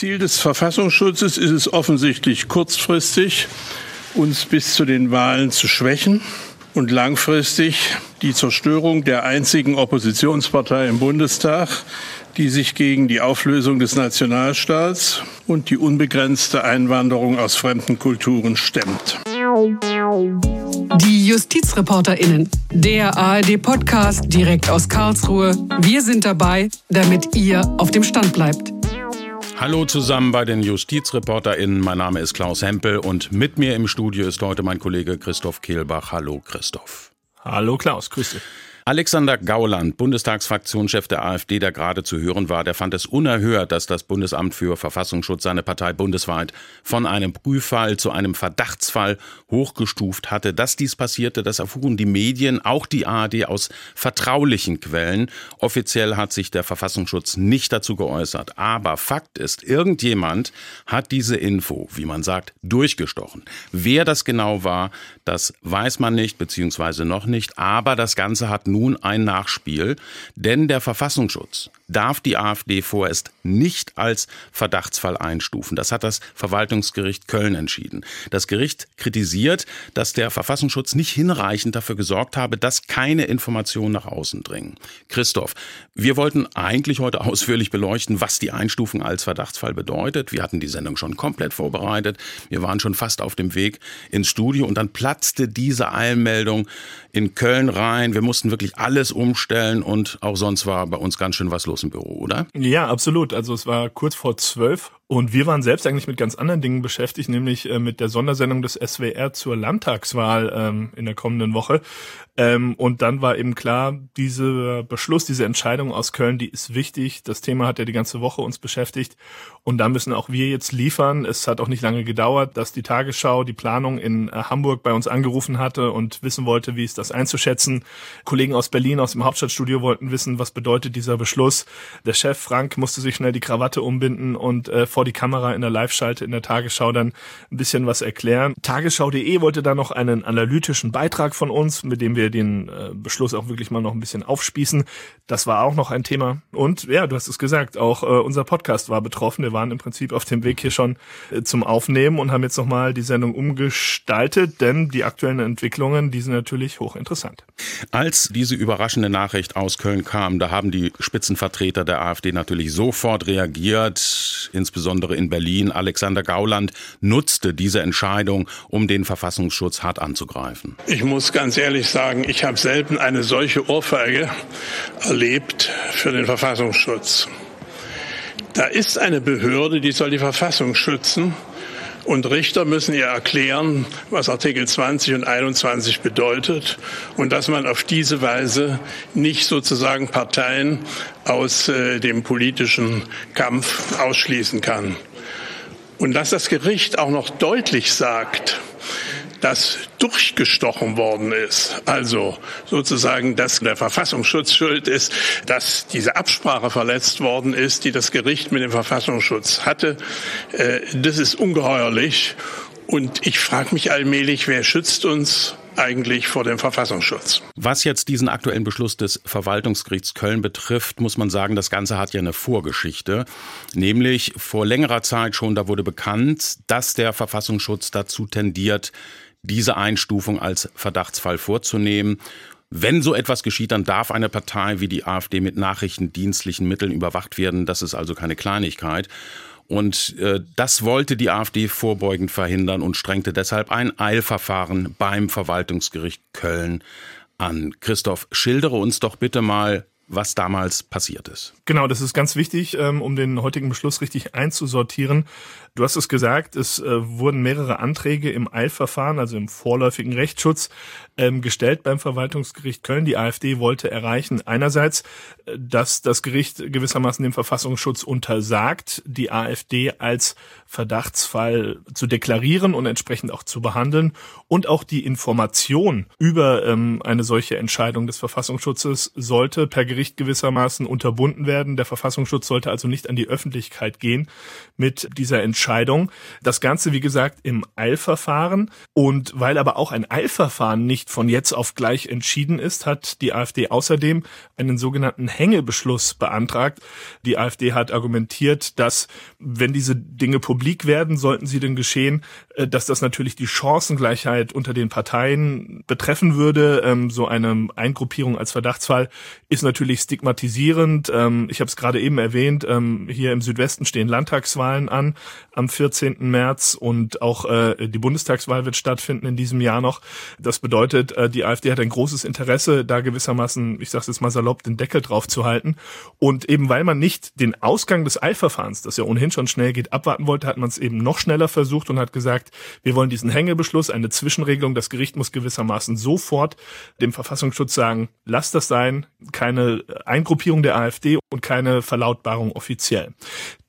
Ziel des Verfassungsschutzes ist es offensichtlich kurzfristig, uns bis zu den Wahlen zu schwächen und langfristig die Zerstörung der einzigen Oppositionspartei im Bundestag, die sich gegen die Auflösung des Nationalstaats und die unbegrenzte Einwanderung aus fremden Kulturen stemmt. Die JustizreporterInnen, der ARD-Podcast direkt aus Karlsruhe. Wir sind dabei, damit ihr auf dem Stand bleibt. Hallo zusammen bei den JustizreporterInnen. Mein Name ist Klaus Hempel und mit mir im Studio ist heute mein Kollege Christoph Kehlbach. Hallo Christoph. Hallo Klaus, grüß dich. Alexander Gauland, Bundestagsfraktionschef der AfD, der gerade zu hören war, der fand es unerhört, dass das Bundesamt für Verfassungsschutz seine Partei bundesweit von einem Prüffall zu einem Verdachtsfall hochgestuft hatte. Dass dies passierte, das erfuhren die Medien, auch die ARD aus vertraulichen Quellen. Offiziell hat sich der Verfassungsschutz nicht dazu geäußert. Aber Fakt ist, irgendjemand hat diese Info, wie man sagt, durchgestochen. Wer das genau war, das weiß man nicht, beziehungsweise noch nicht. Aber das Ganze hat nun ein Nachspiel, denn der Verfassungsschutz darf die AfD vorerst nicht als Verdachtsfall einstufen. Das hat das Verwaltungsgericht Köln entschieden. Das Gericht kritisiert, dass der Verfassungsschutz nicht hinreichend dafür gesorgt habe, dass keine Informationen nach außen dringen. Christoph, wir wollten eigentlich heute ausführlich beleuchten, was die Einstufung als Verdachtsfall bedeutet. Wir hatten die Sendung schon komplett vorbereitet. Wir waren schon fast auf dem Weg ins Studio und dann platzte diese Eilmeldung in Köln rein. Wir mussten wirklich alles umstellen und auch sonst war bei uns ganz schön was los im Büro, oder? Ja, absolut. Also es war kurz vor zwölf und wir waren selbst eigentlich mit ganz anderen Dingen beschäftigt, nämlich äh, mit der Sondersendung des SWR zur Landtagswahl ähm, in der kommenden Woche. Ähm, und dann war eben klar, dieser Beschluss, diese Entscheidung aus Köln, die ist wichtig. Das Thema hat ja die ganze Woche uns beschäftigt. Und da müssen auch wir jetzt liefern. Es hat auch nicht lange gedauert, dass die Tagesschau die Planung in äh, Hamburg bei uns angerufen hatte und wissen wollte, wie ist das einzuschätzen. Kollegen aus Berlin, aus dem Hauptstadtstudio wollten wissen, was bedeutet dieser Beschluss. Der Chef Frank musste sich schnell die Krawatte umbinden und äh, vor die Kamera in der Live-Schalte in der Tagesschau dann ein bisschen was erklären. Tagesschau.de wollte da noch einen analytischen Beitrag von uns, mit dem wir den äh, Beschluss auch wirklich mal noch ein bisschen aufspießen. Das war auch noch ein Thema. Und ja, du hast es gesagt, auch äh, unser Podcast war betroffen. Wir waren im Prinzip auf dem Weg hier schon äh, zum Aufnehmen und haben jetzt nochmal die Sendung umgestaltet, denn die aktuellen Entwicklungen, die sind natürlich hochinteressant. Als diese überraschende Nachricht aus Köln kam, da haben die Spitzenvertreter der AfD natürlich sofort reagiert, insbesondere insbesondere in Berlin. Alexander Gauland nutzte diese Entscheidung, um den Verfassungsschutz hart anzugreifen. Ich muss ganz ehrlich sagen, ich habe selten eine solche Ohrfeige erlebt für den Verfassungsschutz. Da ist eine Behörde, die soll die Verfassung schützen. Und Richter müssen ihr erklären, was Artikel 20 und 21 bedeutet und dass man auf diese Weise nicht sozusagen Parteien aus äh, dem politischen Kampf ausschließen kann. Und dass das Gericht auch noch deutlich sagt, dass durchgestochen worden ist. Also sozusagen, dass der Verfassungsschutz schuld ist, dass diese Absprache verletzt worden ist, die das Gericht mit dem Verfassungsschutz hatte. Äh, das ist ungeheuerlich. Und ich frage mich allmählich, wer schützt uns eigentlich vor dem Verfassungsschutz. Was jetzt diesen aktuellen Beschluss des Verwaltungsgerichts Köln betrifft, muss man sagen, das Ganze hat ja eine Vorgeschichte. Nämlich vor längerer Zeit schon, da wurde bekannt, dass der Verfassungsschutz dazu tendiert, diese Einstufung als Verdachtsfall vorzunehmen. Wenn so etwas geschieht, dann darf eine Partei wie die AfD mit nachrichtendienstlichen Mitteln überwacht werden. Das ist also keine Kleinigkeit. Und äh, das wollte die AfD vorbeugend verhindern und strengte deshalb ein Eilverfahren beim Verwaltungsgericht Köln an. Christoph, schildere uns doch bitte mal, was damals passiert ist. Genau, das ist ganz wichtig, ähm, um den heutigen Beschluss richtig einzusortieren. Du hast es gesagt, es äh, wurden mehrere Anträge im Eilverfahren, also im vorläufigen Rechtsschutz, ähm, gestellt beim Verwaltungsgericht Köln. Die AfD wollte erreichen einerseits, äh, dass das Gericht gewissermaßen dem Verfassungsschutz untersagt, die AfD als Verdachtsfall zu deklarieren und entsprechend auch zu behandeln und auch die Information über ähm, eine solche Entscheidung des Verfassungsschutzes sollte per Gericht Gericht gewissermaßen unterbunden werden. Der Verfassungsschutz sollte also nicht an die Öffentlichkeit gehen mit dieser Entscheidung. Das Ganze, wie gesagt, im Eilverfahren. Und weil aber auch ein Eilverfahren nicht von jetzt auf gleich entschieden ist, hat die AfD außerdem einen sogenannten Hängebeschluss beantragt. Die AfD hat argumentiert, dass wenn diese Dinge publik werden, sollten sie denn geschehen, äh, dass das natürlich die Chancengleichheit unter den Parteien betreffen würde. Ähm, so eine Eingruppierung als Verdachtsfall ist natürlich stigmatisierend. Ähm, ich habe es gerade eben erwähnt, ähm, hier im Südwesten stehen Landtagswahlen an am 14. März und auch äh, die Bundestagswahl wird stattfinden in diesem Jahr noch. Das bedeutet, äh, die AfD hat ein großes Interesse, da gewissermaßen, ich sage jetzt mal salopp, den Deckel drauf zu halten. Und eben weil man nicht den Ausgang des Eilverfahrens, das ja ohnehin schon schnell geht, abwarten wollte, hat man es eben noch schneller versucht und hat gesagt, wir wollen diesen Hängebeschluss, eine Zwischenregelung, das Gericht muss gewissermaßen sofort dem Verfassungsschutz sagen, lass das sein, keine Eingruppierung der AfD und keine Verlautbarung offiziell.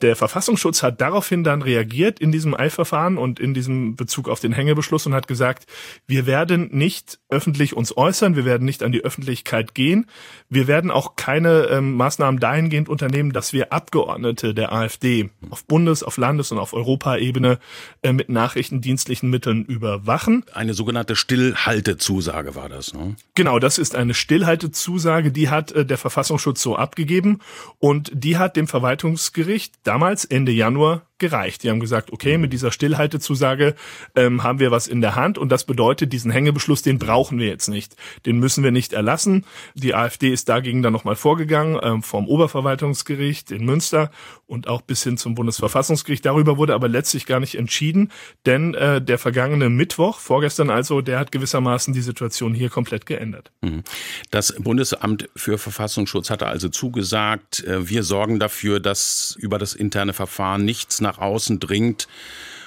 Der Verfassungsschutz hat daraufhin dann reagiert in diesem Eilverfahren und in diesem Bezug auf den Hängebeschluss und hat gesagt, wir werden nicht öffentlich uns äußern, wir werden nicht an die Öffentlichkeit gehen, wir werden auch keine ähm, Maßnahmen dahingehend unternehmen, dass wir Abgeordnete der AfD auf Bundes-, auf Landes- und auf Europaebene äh, mit nachrichtendienstlichen Mitteln überwachen. Eine sogenannte Stillhaltezusage war das, ne? Genau, das ist eine Stillhaltezusage, die hat äh, der Verfassungsschutz so abgegeben und die hat dem Verwaltungsgericht damals Ende Januar gereicht. Die haben gesagt, okay, mit dieser Stillhaltezusage ähm, haben wir was in der Hand und das bedeutet, diesen Hängebeschluss, den brauchen wir jetzt nicht. Den müssen wir nicht erlassen. Die AfD ist dagegen dann nochmal vorgegangen, ähm, vom Oberverwaltungsgericht in Münster und auch bis hin zum Bundesverfassungsgericht. Darüber wurde aber letztlich gar nicht entschieden, denn äh, der vergangene Mittwoch, vorgestern also, der hat gewissermaßen die Situation hier komplett geändert. Mhm. Das Bundesamt für Verfassungsschutz hatte also zugesagt, äh, wir sorgen dafür, dass über das interne Verfahren nichts nach nach außen dringt.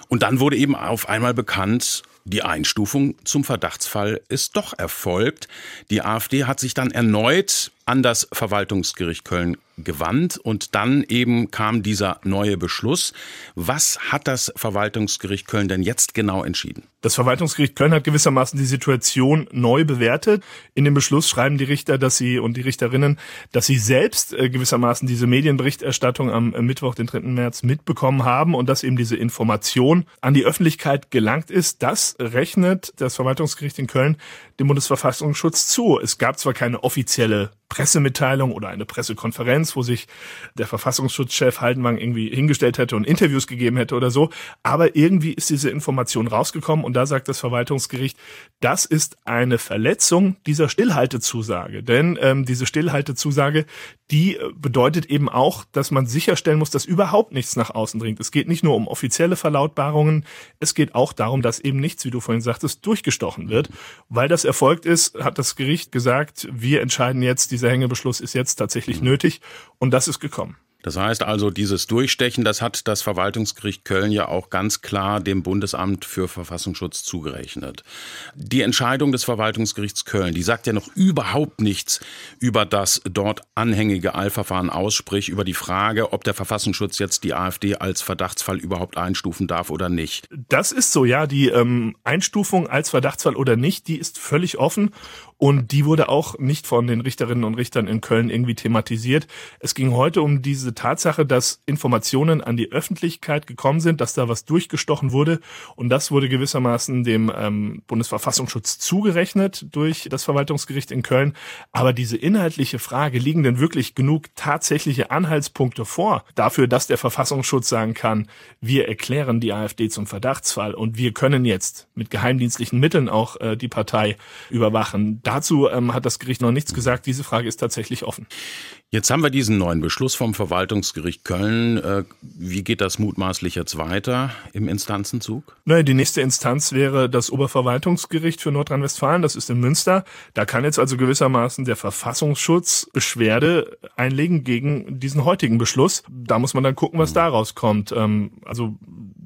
Und dann wurde eben auf einmal bekannt, die Einstufung zum Verdachtsfall ist doch erfolgt. Die AfD hat sich dann erneut an das Verwaltungsgericht Köln gewandt und dann eben kam dieser neue Beschluss. Was hat das Verwaltungsgericht Köln denn jetzt genau entschieden? Das Verwaltungsgericht Köln hat gewissermaßen die Situation neu bewertet. In dem Beschluss schreiben die Richter, dass sie und die Richterinnen, dass sie selbst äh, gewissermaßen diese Medienberichterstattung am Mittwoch, den 3. März mitbekommen haben und dass eben diese Information an die Öffentlichkeit gelangt ist. Das rechnet das Verwaltungsgericht in Köln dem Bundesverfassungsschutz zu. Es gab zwar keine offizielle Pressemitteilung oder eine Pressekonferenz, wo sich der Verfassungsschutzchef Haldenwang irgendwie hingestellt hätte und Interviews gegeben hätte oder so. Aber irgendwie ist diese Information rausgekommen und da sagt das Verwaltungsgericht, das ist eine Verletzung dieser Stillhaltezusage. Denn ähm, diese Stillhaltezusage, die äh, bedeutet eben auch, dass man sicherstellen muss, dass überhaupt nichts nach außen dringt. Es geht nicht nur um offizielle Verlautbarungen, es geht auch darum, dass eben nichts, wie du vorhin sagtest, durchgestochen wird. Weil das erfolgt ist, hat das Gericht gesagt, wir entscheiden jetzt, dieser Hängebeschluss ist jetzt tatsächlich mhm. nötig und das ist gekommen. Das heißt also, dieses Durchstechen, das hat das Verwaltungsgericht Köln ja auch ganz klar dem Bundesamt für Verfassungsschutz zugerechnet. Die Entscheidung des Verwaltungsgerichts Köln, die sagt ja noch überhaupt nichts über das dort anhängige Eilverfahren aus, sprich über die Frage, ob der Verfassungsschutz jetzt die AfD als Verdachtsfall überhaupt einstufen darf oder nicht. Das ist so, ja. Die ähm, Einstufung als Verdachtsfall oder nicht, die ist völlig offen und die wurde auch nicht von den Richterinnen und Richtern in Köln irgendwie thematisiert. Es ging heute um diese Tatsache, dass Informationen an die Öffentlichkeit gekommen sind, dass da was durchgestochen wurde. Und das wurde gewissermaßen dem ähm, Bundesverfassungsschutz zugerechnet durch das Verwaltungsgericht in Köln. Aber diese inhaltliche Frage, liegen denn wirklich genug tatsächliche Anhaltspunkte vor dafür, dass der Verfassungsschutz sagen kann, wir erklären die AfD zum Verdachtsfall und wir können jetzt mit geheimdienstlichen Mitteln auch äh, die Partei überwachen. Da Dazu ähm, hat das Gericht noch nichts gesagt. Diese Frage ist tatsächlich offen. Jetzt haben wir diesen neuen Beschluss vom Verwaltungsgericht Köln. Äh, wie geht das mutmaßlich jetzt weiter im Instanzenzug? Naja, die nächste Instanz wäre das Oberverwaltungsgericht für Nordrhein-Westfalen. Das ist in Münster. Da kann jetzt also gewissermaßen der Verfassungsschutz Beschwerde einlegen gegen diesen heutigen Beschluss. Da muss man dann gucken, was daraus kommt. Ähm, also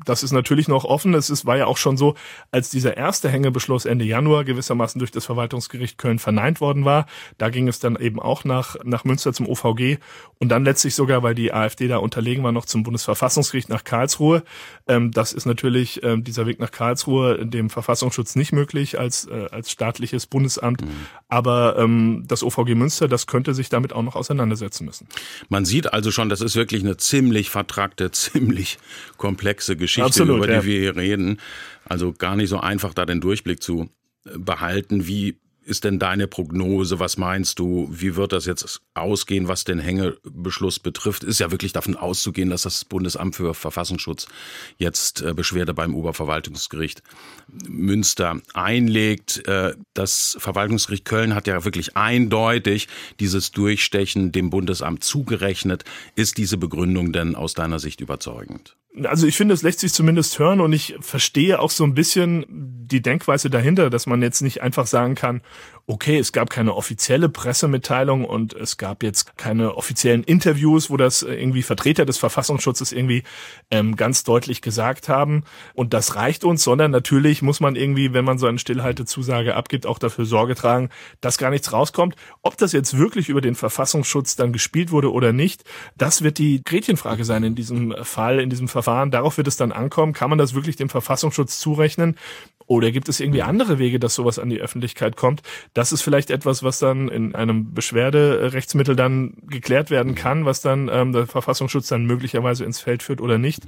das ist natürlich noch offen. Es ist, war ja auch schon so, als dieser erste Hängebeschluss Ende Januar gewissermaßen durch das Verwaltungsgericht Köln verneint worden war. Da ging es dann eben auch nach, nach Münster zum OVG und dann letztlich sogar, weil die AfD da unterlegen war, noch zum Bundesverfassungsgericht nach Karlsruhe. Ähm, das ist natürlich ähm, dieser Weg nach Karlsruhe dem Verfassungsschutz nicht möglich als, äh, als staatliches Bundesamt. Mhm. Aber ähm, das OVG Münster, das könnte sich damit auch noch auseinandersetzen müssen. Man sieht also schon, das ist wirklich eine ziemlich vertragte, ziemlich komplexe Geschichte, Absolut, über die ja. wir hier reden. Also gar nicht so einfach, da den Durchblick zu behalten. Wie ist denn deine Prognose? Was meinst du? Wie wird das jetzt ausgehen, was den Hängebeschluss betrifft? Ist ja wirklich davon auszugehen, dass das Bundesamt für Verfassungsschutz jetzt äh, Beschwerde beim Oberverwaltungsgericht Münster einlegt. Äh, das Verwaltungsgericht Köln hat ja wirklich eindeutig dieses Durchstechen dem Bundesamt zugerechnet. Ist diese Begründung denn aus deiner Sicht überzeugend? Also ich finde, es lässt sich zumindest hören und ich verstehe auch so ein bisschen die Denkweise dahinter, dass man jetzt nicht einfach sagen kann, okay, es gab keine offizielle Pressemitteilung und es gab jetzt keine offiziellen Interviews, wo das irgendwie Vertreter des Verfassungsschutzes irgendwie ähm, ganz deutlich gesagt haben und das reicht uns, sondern natürlich muss man irgendwie, wenn man so eine Stillhaltezusage abgibt, auch dafür Sorge tragen, dass gar nichts rauskommt. Ob das jetzt wirklich über den Verfassungsschutz dann gespielt wurde oder nicht, das wird die Gretchenfrage sein in diesem Fall, in diesem Verfahren. Darauf wird es dann ankommen. Kann man das wirklich dem Verfassungsschutz zurechnen? Oder gibt es irgendwie andere Wege, dass sowas an die Öffentlichkeit kommt? Das ist vielleicht etwas, was dann in einem Beschwerderechtsmittel dann geklärt werden kann, was dann ähm, der Verfassungsschutz dann möglicherweise ins Feld führt oder nicht.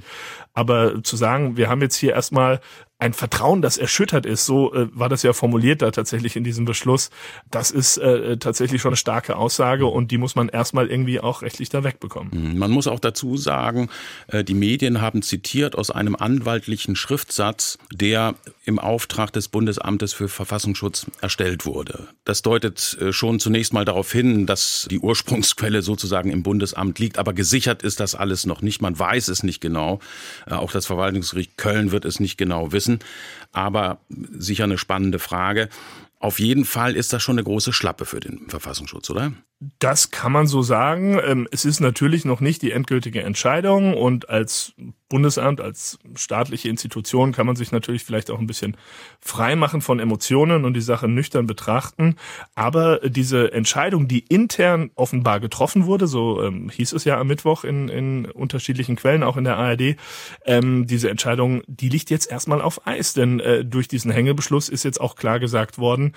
Aber zu sagen, wir haben jetzt hier erstmal ein Vertrauen, das erschüttert ist, so äh, war das ja formuliert da tatsächlich in diesem Beschluss. Das ist äh, tatsächlich schon eine starke Aussage und die muss man erstmal irgendwie auch rechtlich da wegbekommen. Hm, man muss auch dazu sagen, äh, die Medien haben zitiert aus einem anwaltlichen Schriftsatz, der im Auftrag des Bundesamtes für Verfassungsschutz erstellt wurde. Das deutet äh, schon zunächst mal darauf hin, dass die Ursprungsquelle sozusagen im Bundesamt liegt, aber gesichert ist das alles noch nicht. Man weiß es nicht genau. Äh, auch das Verwaltungsgericht Köln wird es nicht genau wissen. Aber sicher eine spannende Frage. Auf jeden Fall ist das schon eine große Schlappe für den Verfassungsschutz, oder? Das kann man so sagen. Ähm, es ist natürlich noch nicht die endgültige Entscheidung und als Bundesamt, als staatliche Institution kann man sich natürlich vielleicht auch ein bisschen frei machen von Emotionen und die Sache nüchtern betrachten. Aber diese Entscheidung, die intern offenbar getroffen wurde, so ähm, hieß es ja am Mittwoch in, in unterschiedlichen Quellen, auch in der ARD, ähm, diese Entscheidung, die liegt jetzt erstmal auf Eis, denn äh, durch diesen Hängebeschluss ist jetzt auch klar gesagt worden,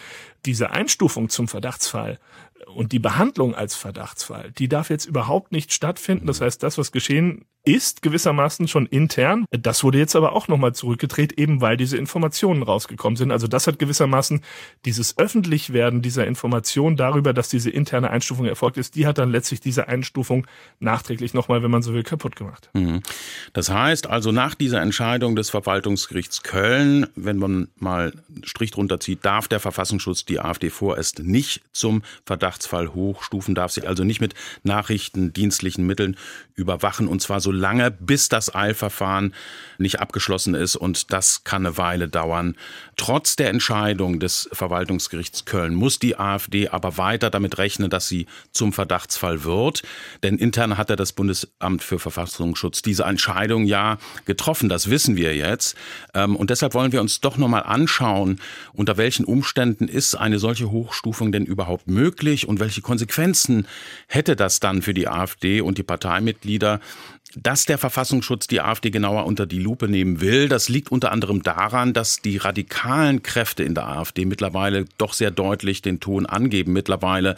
diese Einstufung zum Verdachtsfall und die Behandlung als Verdachtsfall, die darf jetzt überhaupt nicht stattfinden. Das heißt, das, was geschehen ist, gewissermaßen schon intern, das wurde jetzt aber auch nochmal zurückgedreht, eben weil diese Informationen rausgekommen sind. Also das hat gewissermaßen dieses Öffentlichwerden dieser Information darüber, dass diese interne Einstufung erfolgt ist, die hat dann letztlich diese Einstufung nachträglich nochmal, wenn man so will, kaputt gemacht. Mhm. Das heißt also, nach dieser Entscheidung des Verwaltungsgerichts Köln, wenn man mal Strich drunter zieht, darf der Verfassungsschutz die AfD vorerst nicht zum Verdachts Verdachtsfall hochstufen, darf sie also nicht mit nachrichtendienstlichen Mitteln überwachen und zwar so lange, bis das Eilverfahren nicht abgeschlossen ist und das kann eine Weile dauern. Trotz der Entscheidung des Verwaltungsgerichts Köln muss die AfD aber weiter damit rechnen, dass sie zum Verdachtsfall wird, denn intern hat ja das Bundesamt für Verfassungsschutz diese Entscheidung ja getroffen, das wissen wir jetzt ähm, und deshalb wollen wir uns doch nochmal anschauen, unter welchen Umständen ist eine solche Hochstufung denn überhaupt möglich und welche Konsequenzen hätte das dann für die AfD und die Parteimitglieder? Dass der Verfassungsschutz die AfD genauer unter die Lupe nehmen will, das liegt unter anderem daran, dass die radikalen Kräfte in der AfD mittlerweile doch sehr deutlich den Ton angeben. Mittlerweile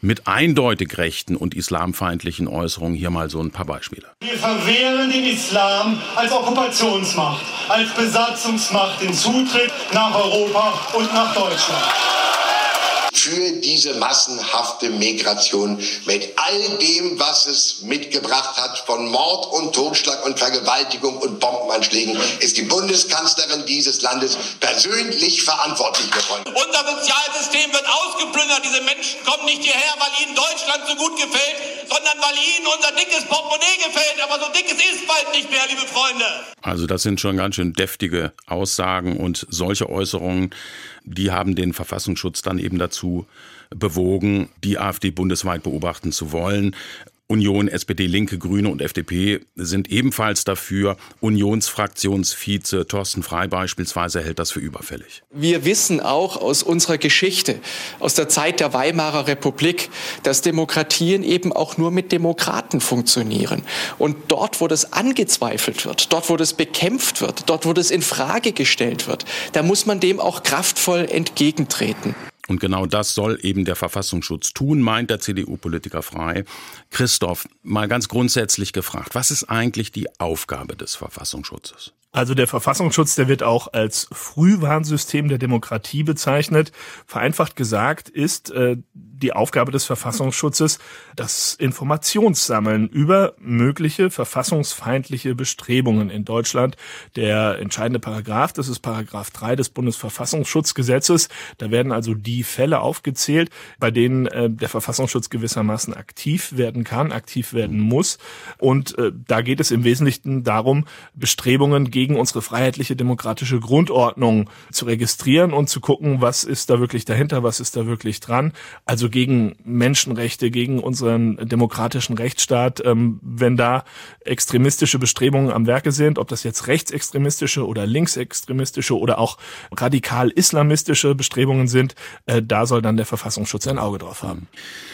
mit eindeutig rechten und islamfeindlichen Äußerungen. Hier mal so ein paar Beispiele. Wir verwehren den Islam als Okkupationsmacht, als Besatzungsmacht den Zutritt nach Europa und nach Deutschland für diese massenhafte Migration mit all dem, was es mitgebracht hat von Mord und Totschlag und Vergewaltigung und Bombenanschlägen, ist die Bundeskanzlerin dieses Landes persönlich verantwortlich geworden. Unser Sozialsystem wird ausgeplündert. Diese Menschen kommen nicht hierher, weil ihnen Deutschland so gut gefällt, sondern weil ihnen unser dickes Portemonnaie gefällt. Aber so dickes ist bald nicht mehr, liebe Freunde. Also das sind schon ganz schön deftige Aussagen und solche Äußerungen die haben den Verfassungsschutz dann eben dazu bewogen, die AfD bundesweit beobachten zu wollen. Union, SPD, Linke, Grüne und FDP sind ebenfalls dafür. Unionsfraktionsvize Thorsten Frei beispielsweise hält das für überfällig. Wir wissen auch aus unserer Geschichte, aus der Zeit der Weimarer Republik, dass Demokratien eben auch nur mit Demokraten funktionieren. Und dort, wo das angezweifelt wird, dort, wo das bekämpft wird, dort, wo das in Frage gestellt wird, da muss man dem auch kraftvoll entgegentreten. Und genau das soll eben der Verfassungsschutz tun, meint der CDU-Politiker frei. Christoph, mal ganz grundsätzlich gefragt, was ist eigentlich die Aufgabe des Verfassungsschutzes? Also der Verfassungsschutz, der wird auch als Frühwarnsystem der Demokratie bezeichnet. Vereinfacht gesagt ist äh, die Aufgabe des Verfassungsschutzes das Informationssammeln über mögliche verfassungsfeindliche Bestrebungen in Deutschland. Der entscheidende Paragraph, das ist Paragraph 3 des Bundesverfassungsschutzgesetzes. Da werden also die Fälle aufgezählt, bei denen äh, der Verfassungsschutz gewissermaßen aktiv werden kann, aktiv werden muss. Und äh, da geht es im Wesentlichen darum, Bestrebungen gegen unsere freiheitliche demokratische Grundordnung zu registrieren und zu gucken, was ist da wirklich dahinter, was ist da wirklich dran. Also gegen Menschenrechte, gegen unseren demokratischen Rechtsstaat, ähm, wenn da extremistische Bestrebungen am Werke sind, ob das jetzt rechtsextremistische oder linksextremistische oder auch radikal islamistische Bestrebungen sind, äh, da soll dann der Verfassungsschutz ein Auge drauf haben.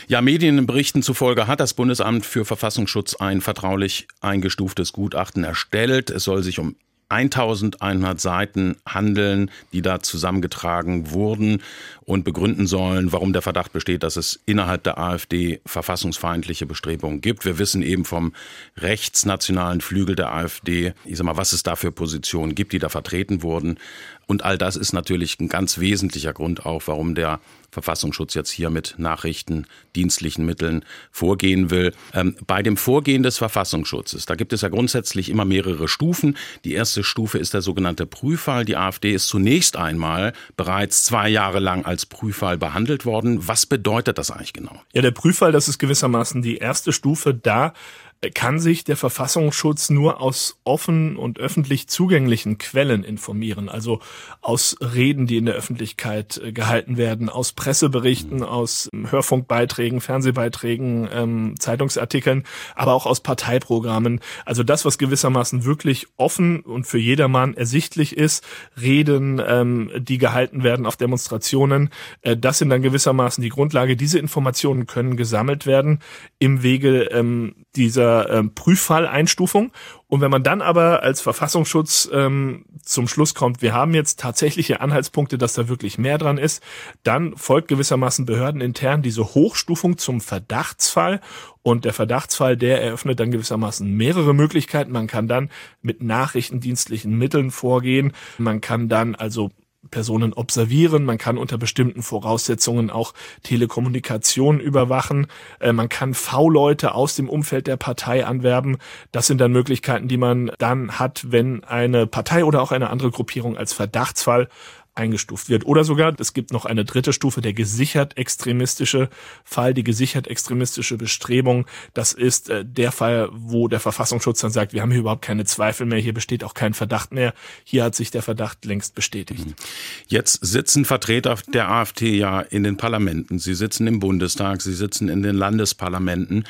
Ja, Medienberichten zufolge hat das Bundesamt für Verfassungsschutz ein vertraulich eingestuftes Gutachten erstellt. Es soll sich um 1100 Seiten handeln, die da zusammengetragen wurden und begründen sollen, warum der Verdacht besteht, dass es innerhalb der AfD verfassungsfeindliche Bestrebungen gibt. Wir wissen eben vom rechtsnationalen Flügel der AfD, ich sag mal, was es da für Positionen gibt, die da vertreten wurden. Und all das ist natürlich ein ganz wesentlicher Grund auch, warum der Verfassungsschutz jetzt hier mit nachrichtendienstlichen Mitteln vorgehen will. Ähm, bei dem Vorgehen des Verfassungsschutzes, da gibt es ja grundsätzlich immer mehrere Stufen. Die erste Stufe ist der sogenannte Prüffall. Die AfD ist zunächst einmal bereits zwei Jahre lang als Prüffall behandelt worden. Was bedeutet das eigentlich genau? Ja, der Prüffall, das ist gewissermaßen die erste Stufe. Da kann sich der Verfassungsschutz nur aus offen und öffentlich zugänglichen Quellen informieren, also aus Reden, die in der Öffentlichkeit äh, gehalten werden, aus Presseberichten, aus ähm, Hörfunkbeiträgen, Fernsehbeiträgen, ähm, Zeitungsartikeln, aber auch aus Parteiprogrammen. Also das, was gewissermaßen wirklich offen und für jedermann ersichtlich ist, Reden, ähm, die gehalten werden auf Demonstrationen, äh, das sind dann gewissermaßen die Grundlage. Diese Informationen können gesammelt werden im Wege dieser dieser ähm, Prüffalleinstufung. Und wenn man dann aber als Verfassungsschutz ähm, zum Schluss kommt, wir haben jetzt tatsächliche Anhaltspunkte, dass da wirklich mehr dran ist, dann folgt gewissermaßen behördenintern diese Hochstufung zum Verdachtsfall. Und der Verdachtsfall, der eröffnet dann gewissermaßen mehrere Möglichkeiten. Man kann dann mit nachrichtendienstlichen Mitteln vorgehen. Man kann dann also Personen observieren, man kann unter bestimmten Voraussetzungen auch Telekommunikation überwachen, äh, man kann V-Leute aus dem Umfeld der Partei anwerben. Das sind dann Möglichkeiten, die man dann hat, wenn eine Partei oder auch eine andere Gruppierung als Verdachtsfall eingestuft wird. Oder sogar, es gibt noch eine dritte Stufe, der gesichert extremistische Fall, die gesichert extremistische Bestrebung. Das ist äh, der Fall, wo der Verfassungsschutz dann sagt, wir haben hier überhaupt keine Zweifel mehr, hier besteht auch kein Verdacht mehr. Hier hat sich der Verdacht längst bestätigt. Mhm. Jetzt sitzen Vertreter der AfD ja in den Parlamenten. Sie sitzen im Bundestag, sie sitzen in den Landesparlamenten.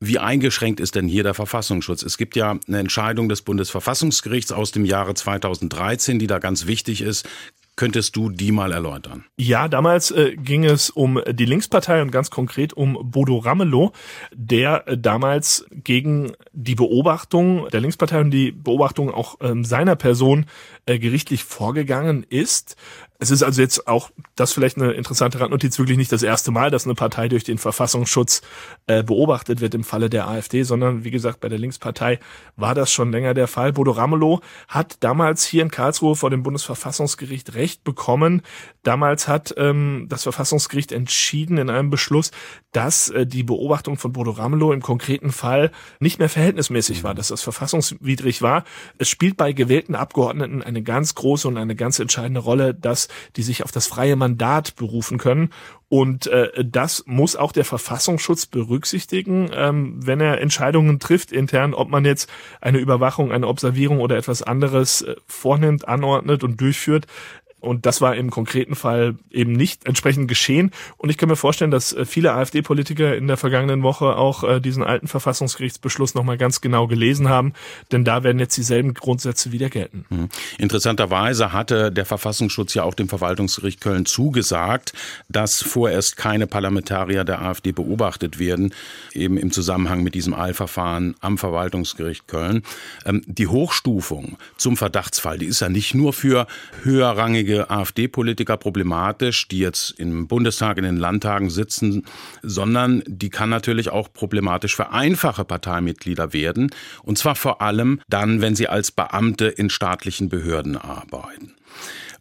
Wie eingeschränkt ist denn hier der Verfassungsschutz? Es gibt ja eine Entscheidung des Bundesverfassungsgerichts aus dem Jahre 2013, die da ganz wichtig ist. Könntest du die mal erläutern? Ja, damals äh, ging es um die Linkspartei und ganz konkret um Bodo Ramelow, der äh, damals gegen die Beobachtung der Linkspartei und die Beobachtung auch ähm, seiner Person äh, gerichtlich vorgegangen ist. Es ist also jetzt auch, das vielleicht eine interessante Randnotiz, wirklich nicht das erste Mal, dass eine Partei durch den Verfassungsschutz äh, beobachtet wird im Falle der AfD, sondern wie gesagt, bei der Linkspartei war das schon länger der Fall. Bodo Ramelow hat damals hier in Karlsruhe vor dem Bundesverfassungsgericht Recht bekommen. Damals hat ähm, das Verfassungsgericht entschieden in einem Beschluss, dass äh, die Beobachtung von Bodo Ramelow im konkreten Fall nicht mehr verhältnismäßig war, dass das verfassungswidrig war. Es spielt bei gewählten Abgeordneten eine ganz große und eine ganz entscheidende Rolle, dass die sich auf das freie Mandat berufen können. Und äh, das muss auch der Verfassungsschutz berücksichtigen, ähm, wenn er Entscheidungen trifft intern, ob man jetzt eine Überwachung, eine Observierung oder etwas anderes äh, vornimmt, anordnet und durchführt. Und das war im konkreten Fall eben nicht entsprechend geschehen. Und ich kann mir vorstellen, dass äh, viele AfD-Politiker in der vergangenen Woche auch äh, diesen alten Verfassungsgerichtsbeschluss nochmal ganz genau gelesen haben. Denn da werden jetzt dieselben Grundsätze wieder gelten. Mhm. Interessanterweise hatte der Verfassungsschutz ja auch dem Verwaltungsgericht Köln zugesagt, dass vorerst keine Parlamentarier der AfD beobachtet werden, eben im Zusammenhang mit diesem Eilverfahren am Verwaltungsgericht Köln. Ähm, die Hochstufung zum Verdachtsfall, die ist ja nicht nur für höherrangige AfD-Politiker problematisch, die jetzt im Bundestag, in den Landtagen sitzen, sondern die kann natürlich auch problematisch für einfache Parteimitglieder werden. Und zwar vor allem dann, wenn sie als Beamte in staatlichen Behörden arbeiten.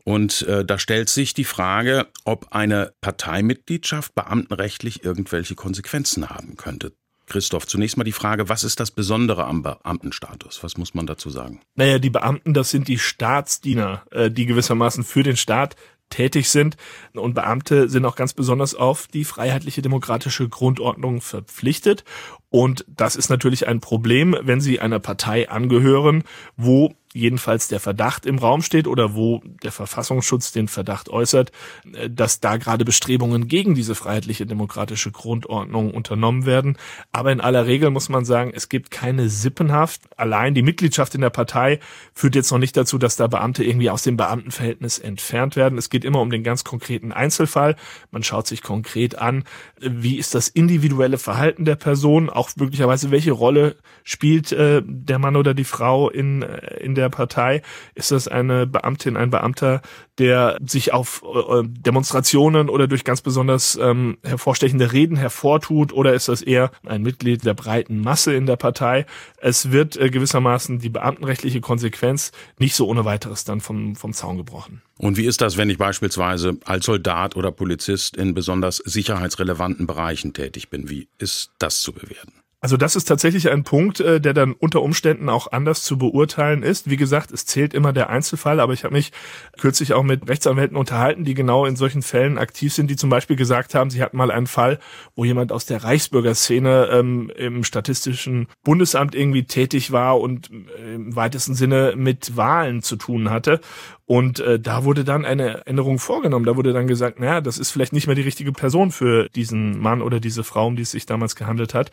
Und äh, da stellt sich die Frage, ob eine Parteimitgliedschaft beamtenrechtlich irgendwelche Konsequenzen haben könnte. Christoph, zunächst mal die Frage, was ist das Besondere am Beamtenstatus? Was muss man dazu sagen? Naja, die Beamten, das sind die Staatsdiener, äh, die gewissermaßen für den Staat tätig sind. Und Beamte sind auch ganz besonders auf die freiheitliche demokratische Grundordnung verpflichtet. Und das ist natürlich ein Problem, wenn sie einer Partei angehören, wo jedenfalls der Verdacht im Raum steht oder wo der Verfassungsschutz den Verdacht äußert, äh, dass da gerade Bestrebungen gegen diese freiheitliche demokratische Grundordnung unternommen werden. Aber in aller Regel muss man sagen, es gibt keine Sippenhaft. Allein die Mitgliedschaft in der Partei führt jetzt noch nicht dazu, dass da Beamte irgendwie aus dem Beamtenverhältnis entfernt werden. Es geht immer um den ganz konkreten Einzelfall. Man schaut sich konkret an, wie ist das individuelle Verhalten der Person, auch möglicherweise welche Rolle spielt äh, der Mann oder die Frau in, äh, in der Partei? Ist das eine Beamtin, ein Beamter, der sich auf äh, Demonstrationen oder durch ganz besonders ähm, hervorstechende Reden hervortut? Oder ist das eher ein Mitglied der breiten Masse in der Partei? Es wird äh, gewissermaßen die beamtenrechtliche Konsequenz nicht so ohne weiteres dann vom, vom Zaun gebrochen. Und wie ist das, wenn ich beispielsweise als Soldat oder Polizist in besonders sicherheitsrelevanten Bereichen tätig bin? Wie ist das zu bewerten? Also das ist tatsächlich ein Punkt, äh, der dann unter Umständen auch anders zu beurteilen ist. Wie gesagt, es zählt immer der Einzelfall, aber ich habe mich kürzlich auch mit Rechtsanwälten unterhalten, die genau in solchen Fällen aktiv sind, die zum Beispiel gesagt haben, sie hatten mal einen Fall, wo jemand aus der Reichsbürgerszene ähm, im Statistischen Bundesamt irgendwie tätig war und äh, im weitesten Sinne mit Wahlen zu tun hatte. Und äh, da wurde dann eine Änderung vorgenommen. Da wurde dann gesagt, naja, das ist vielleicht nicht mehr die richtige Person für diesen Mann oder diese Frau, um die es sich damals gehandelt hat.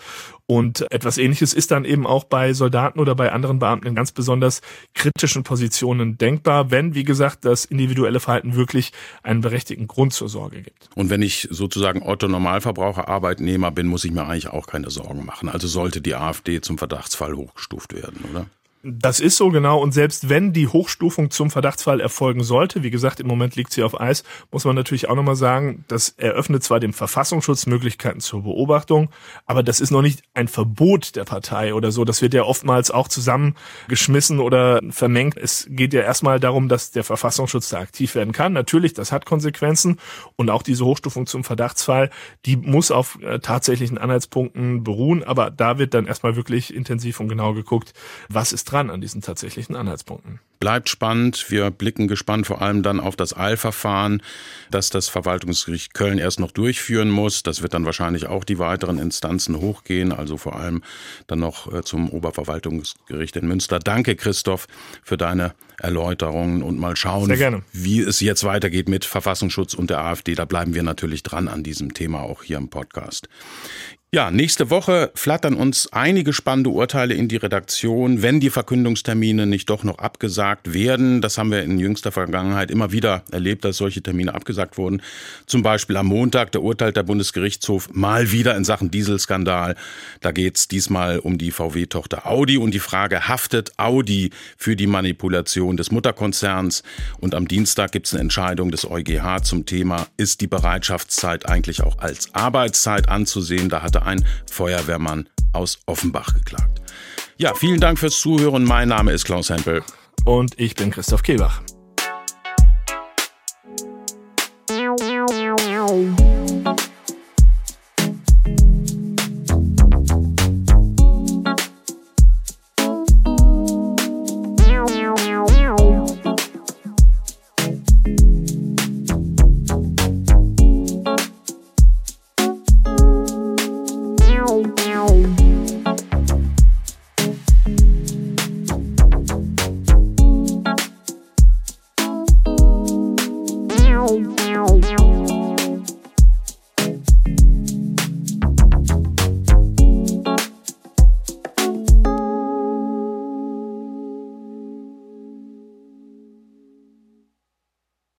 Und etwas ähnliches ist dann eben auch bei Soldaten oder bei anderen Beamten in ganz besonders kritischen Positionen denkbar, wenn, wie gesagt, das individuelle Verhalten wirklich einen berechtigten Grund zur Sorge gibt. Und wenn ich sozusagen Otto Normalverbraucher Arbeitnehmer bin, muss ich mir eigentlich auch keine Sorgen machen. Also sollte die AfD zum Verdachtsfall hochgestuft werden, oder? Das ist so genau. Und selbst wenn die Hochstufung zum Verdachtsfall erfolgen sollte, wie gesagt, im Moment liegt sie auf Eis, muss man natürlich auch nochmal sagen, das eröffnet zwar dem Verfassungsschutz Möglichkeiten zur Beobachtung, aber das ist noch nicht ein Verbot der Partei oder so. Das wird ja oftmals auch zusammengeschmissen oder vermengt. Es geht ja erstmal darum, dass der Verfassungsschutz da aktiv werden kann. Natürlich, das hat Konsequenzen. Und auch diese Hochstufung zum Verdachtsfall, die muss auf äh, tatsächlichen Anhaltspunkten beruhen. Aber da wird dann erstmal wirklich intensiv und genau geguckt, was ist dran an diesen tatsächlichen Anhaltspunkten. Bleibt spannend. Wir blicken gespannt vor allem dann auf das Eilverfahren, das das Verwaltungsgericht Köln erst noch durchführen muss. Das wird dann wahrscheinlich auch die weiteren Instanzen hochgehen, also vor allem dann noch äh, zum Oberverwaltungsgericht in Münster. Danke, Christoph, für deine Erläuterungen und mal schauen, wie es jetzt weitergeht mit Verfassungsschutz und der AfD. Da bleiben wir natürlich dran an diesem Thema auch hier im Podcast. Ja, nächste Woche flattern uns einige spannende Urteile in die Redaktion, wenn die Verkündungstermine nicht doch noch abgesagt werden. Das haben wir in jüngster Vergangenheit immer wieder erlebt, dass solche Termine abgesagt wurden. Zum Beispiel am Montag, der urteilt der Bundesgerichtshof mal wieder in Sachen Dieselskandal. Da geht's diesmal um die VW-Tochter Audi und die Frage, haftet Audi für die Manipulation des Mutterkonzerns? Und am Dienstag gibt's eine Entscheidung des EuGH zum Thema, ist die Bereitschaftszeit eigentlich auch als Arbeitszeit anzusehen? Da hatte ein Feuerwehrmann aus Offenbach geklagt. Ja, vielen Dank fürs Zuhören. Mein Name ist Klaus Hempel und ich bin Christoph Kehlbach.